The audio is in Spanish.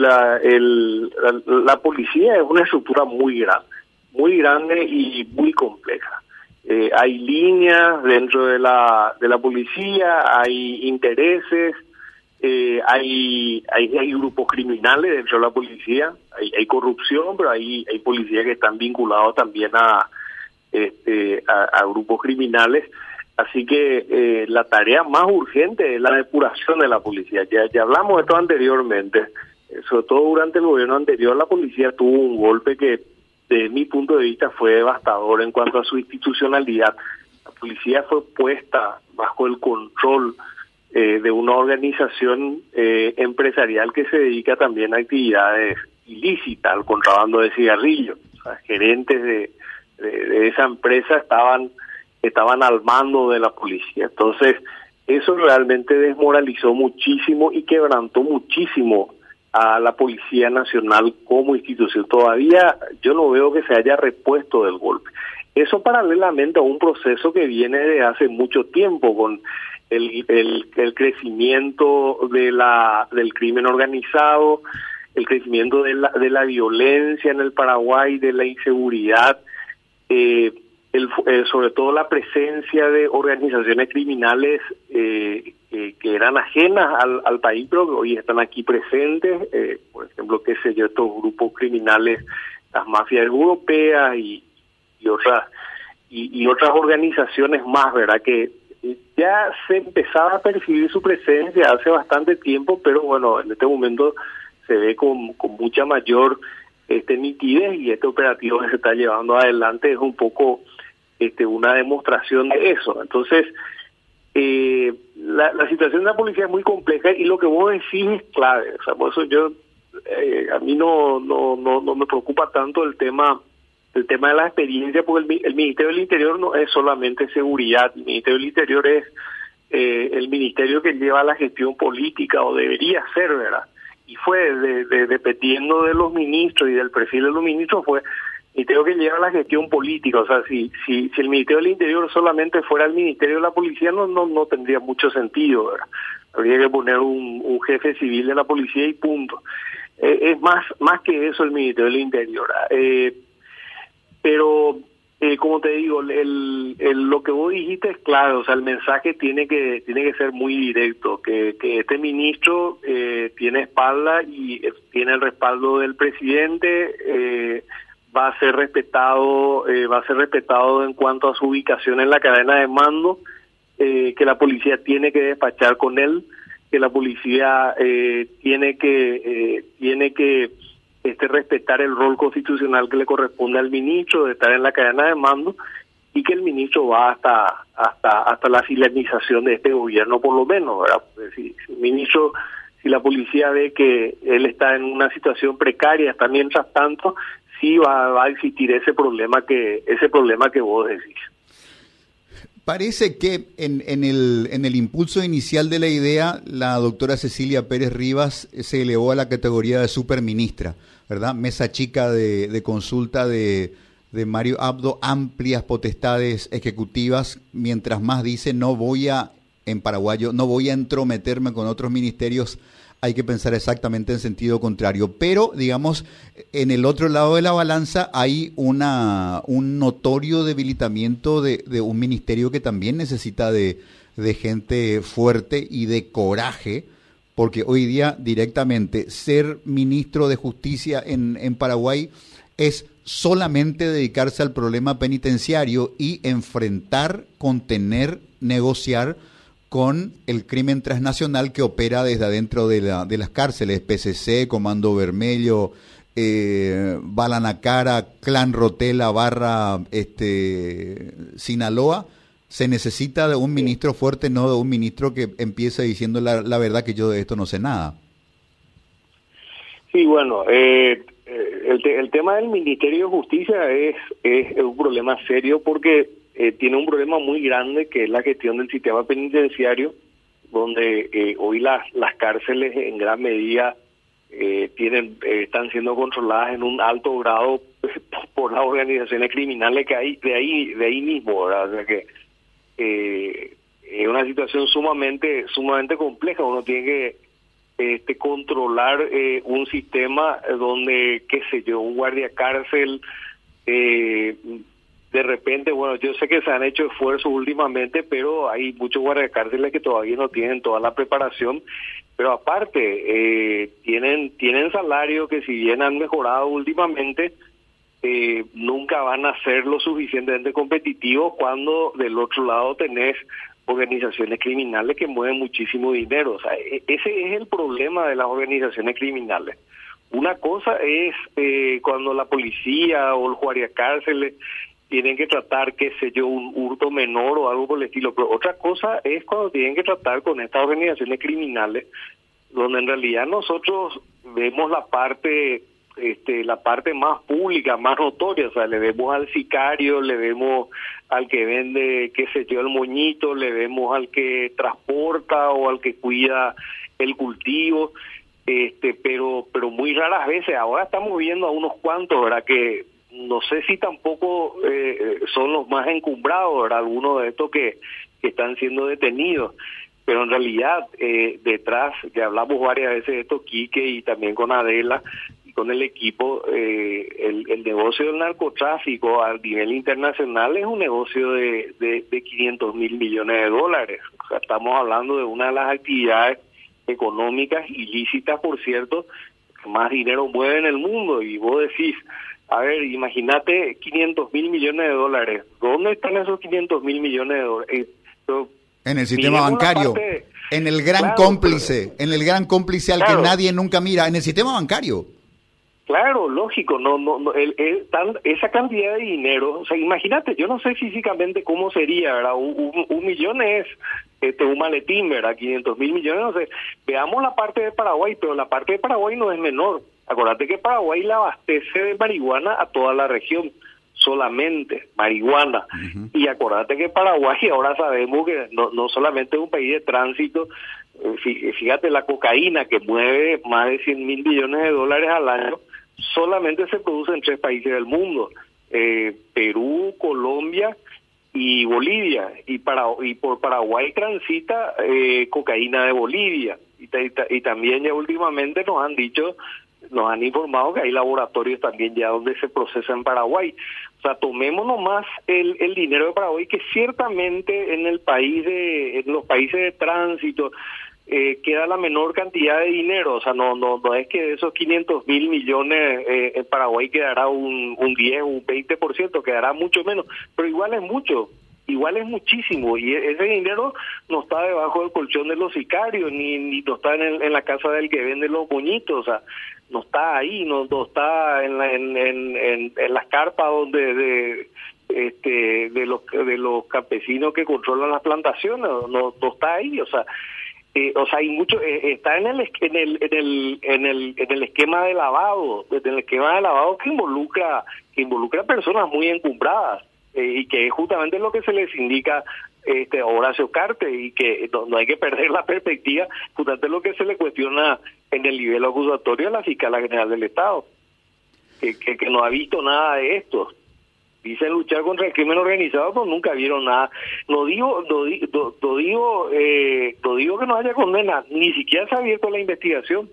la, el, la, policía es una estructura muy grande, muy grande y muy compleja. Eh, hay líneas dentro de la, de la policía, hay intereses, eh, hay, hay, hay grupos criminales dentro de la policía, hay, hay corrupción, pero hay, hay policías que están vinculados también a, este, a, grupos criminales. Así que eh, la tarea más urgente es la depuración de la policía. Ya, ya hablamos de esto anteriormente. Eh, sobre todo durante el gobierno anterior, la policía tuvo un golpe que, desde mi punto de vista, fue devastador en cuanto a su institucionalidad. La policía fue puesta bajo el control eh, de una organización empresarial que se dedica también a actividades ilícitas, al contrabando de cigarrillos. O gerentes de, de, esa empresa estaban estaban al mando de la policía. Entonces, eso realmente desmoralizó muchísimo y quebrantó muchísimo a la Policía Nacional como institución. Todavía yo no veo que se haya repuesto del golpe. Eso paralelamente a un proceso que viene de hace mucho tiempo con el, el, crecimiento de la, del crimen organizado, el crecimiento de la, de la violencia en el Paraguay, de la inseguridad, eh, el, eh, sobre todo la presencia de organizaciones criminales eh, que eran ajenas al, país, pero que hoy están aquí presentes, eh, por ejemplo, qué sé yo, estos grupos criminales, las mafias europeas y, otras y, otras organizaciones más, ¿verdad? Que ya se empezaba a percibir su presencia hace bastante tiempo, pero bueno, en este momento se ve con, con mucha mayor este nitidez y este operativo que se está llevando adelante es un poco este una demostración de eso. Entonces, eh, la, la situación de la policía es muy compleja y lo que vos decís es clave. O sea, por eso yo, eh, a mí no, no, no, no me preocupa tanto el tema el tema de la experiencia, porque el, el Ministerio del Interior no es solamente seguridad, el Ministerio del Interior es eh, el ministerio que lleva la gestión política o debería ser, ¿verdad? y fue de, dependiendo de los ministros y del perfil de los ministros fue y tengo que llevar la gestión política o sea si si si el ministerio del interior solamente fuera el ministerio de la policía no no no tendría mucho sentido habría que poner un, jefe civil de la policía y punto. Eh, es más más que eso el ministerio del interior eh, pero eh, como te digo, lo que vos dijiste es claro, o sea, el mensaje tiene que tiene que ser muy directo, que, que este ministro tiene espalda y tiene el respaldo del presidente, va a ser respetado, eh, va a ser respetado en cuanto a su ubicación en la cadena de mando, eh, que la policía tiene que despachar con él, que la policía eh, tiene que eh, tiene que este respetar el rol constitucional que le corresponde al ministro de estar en la cadena de mando y que el ministro va hasta hasta hasta la silenización de este gobierno por lo menos si, el ministro si la policía ve que él está en una situación precaria hasta mientras tanto sí va, a existir ese problema que ese problema que vos decís Parece que en, el, en el impulso inicial de la idea, la doctora Cecilia Pérez Rivas se elevó a la categoría de superministra, ¿verdad? Mesa chica de, de consulta de, de Mario Abdo, amplias potestades ejecutivas, mientras más dice, no voy a, en paraguayo, no voy a entrometerme con otros ministerios hay que pensar exactamente en sentido contrario. Pero, digamos, en el otro lado de la balanza hay una, un notorio debilitamiento de, de un ministerio que también necesita de, gente fuerte y de coraje, porque hoy día directamente ser ministro de justicia en, en Paraguay es solamente dedicarse al problema penitenciario y enfrentar, contener, negociar con el crimen transnacional que opera desde adentro de, la, de las cárceles, PCC, Comando Vermelho, eh, Balanacara, Clan Rotela, barra este, Sinaloa, se necesita de un ministro fuerte, no de un ministro que empiece diciendo la, la verdad que yo de esto no sé nada. Sí, bueno, eh, eh el, el tema del Ministerio de Justicia es, es un problema serio porque eh, tiene un problema muy grande que es la gestión del sistema penitenciario, donde eh, hoy las, las cárceles en gran medida eh, tienen están siendo controladas en un alto grado por las organizaciones criminales que hay de ahí de ahí mismo, ¿verdad? O sea que es una situación sumamente sumamente compleja. Uno tiene que este, controlar eh, un sistema donde, qué sé yo, un guardia cárcel, eh, de repente, bueno, yo sé que se han hecho esfuerzos últimamente, pero hay muchos guardiacárceles que todavía no tienen toda la preparación, pero aparte, eh, tienen, tienen salario que si bien han mejorado últimamente, eh, nunca van a ser lo suficientemente competitivos cuando del otro lado tenés organizaciones criminales que mueven muchísimo dinero. O sea, e, ese es el problema de las organizaciones criminales. Una cosa es eh, cuando la policía o el guardiacárceles tienen que tratar, qué sé yo, un hurto menor o algo por el estilo, pero otra cosa es cuando tienen que tratar con estas organizaciones criminales, donde en realidad nosotros vemos la parte este, la parte más pública, más notoria, o sea, le vemos al sicario, le vemos al que vende, qué sé yo, el moñito, le vemos al que transporta o al que cuida el cultivo, este, pero, pero muy raras veces, ahora estamos viendo a unos cuantos, ¿verdad? Que no sé si tampoco eh, son los más encumbrados. Algunos de estos que, que están siendo detenidos pero en realidad eh, detrás, ya hablamos varias veces de esto, Quique y también con Adela, con el equipo, eh, el, negocio del narcotráfico a nivel internacional es un negocio de, de, 500 mil millones de dólares. O sea, estamos hablando de una de las actividades económicas ilícitas, por cierto, que más dinero mueve en el mundo. Y vos decís, a ver, imagínate 500 mil millones de dólares. ¿Dónde están esos 500 mil millones de dólares? Eh, en el sistema bancario. en el gran cómplice, en el gran cómplice al que nadie nunca mira, en el sistema bancario. Claro, lógico, no, no, no el, tan, esa cantidad de dinero, o sea, imagínate, yo no sé físicamente cómo sería, ¿verdad? Un, un, millón es este, un maletín, ¿verdad? 500 mil millones, no sé. Veamos la parte de Paraguay, pero la parte de Paraguay no es menor. Acuérdate que Paraguay le abastece de marihuana a toda la región, solamente marihuana. Y acuérdate que Paraguay ahora sabemos que no, no solamente es un país de tránsito, eh, fíjate la cocaína que mueve más de 100 mil millones de dólares al año, solamente se produce en tres países del mundo, eh, Perú, Colombia y Bolivia, y, para, y por Paraguay transita eh, cocaína de Bolivia, y, y, también ya últimamente nos han dicho, nos han informado que hay laboratorios también ya donde se procesa en Paraguay. O sea, tomemos nomás el, el dinero de Paraguay, que ciertamente en el país de, en los países de tránsito, eh, queda la menor cantidad de dinero, o sea, no no no es que de esos 500 mil millones eh, en Paraguay quedará un, un 10 o un 20%, quedará mucho menos, pero igual es mucho, igual es muchísimo, y e, ese dinero no está debajo del colchón de los sicarios, ni, ni no está en, en la casa del que vende los moñitos, o sea, no está ahí, no, no está en, la, en, en, en, las carpas donde de, este de los de los campesinos que controlan las plantaciones no, no está ahí o sea eh, o sea, hay mucho, eh, está en el, en el, en el, en el, en el esquema de lavado, en el esquema de lavado que involucra, que involucra personas muy encumbradas eh, y que es justamente lo que se les indica este Horacio Carte y que no, hay que perder la perspectiva, justamente lo que se le cuestiona en el nivel acusatorio a la fiscal general del Estado, que, que, que no ha visto nada de esto dicen luchar contra el crimen organizado, pero nunca vieron nada. No digo, no, digo, eh, no digo que no haya condena, ni siquiera se ha abierto la investigación.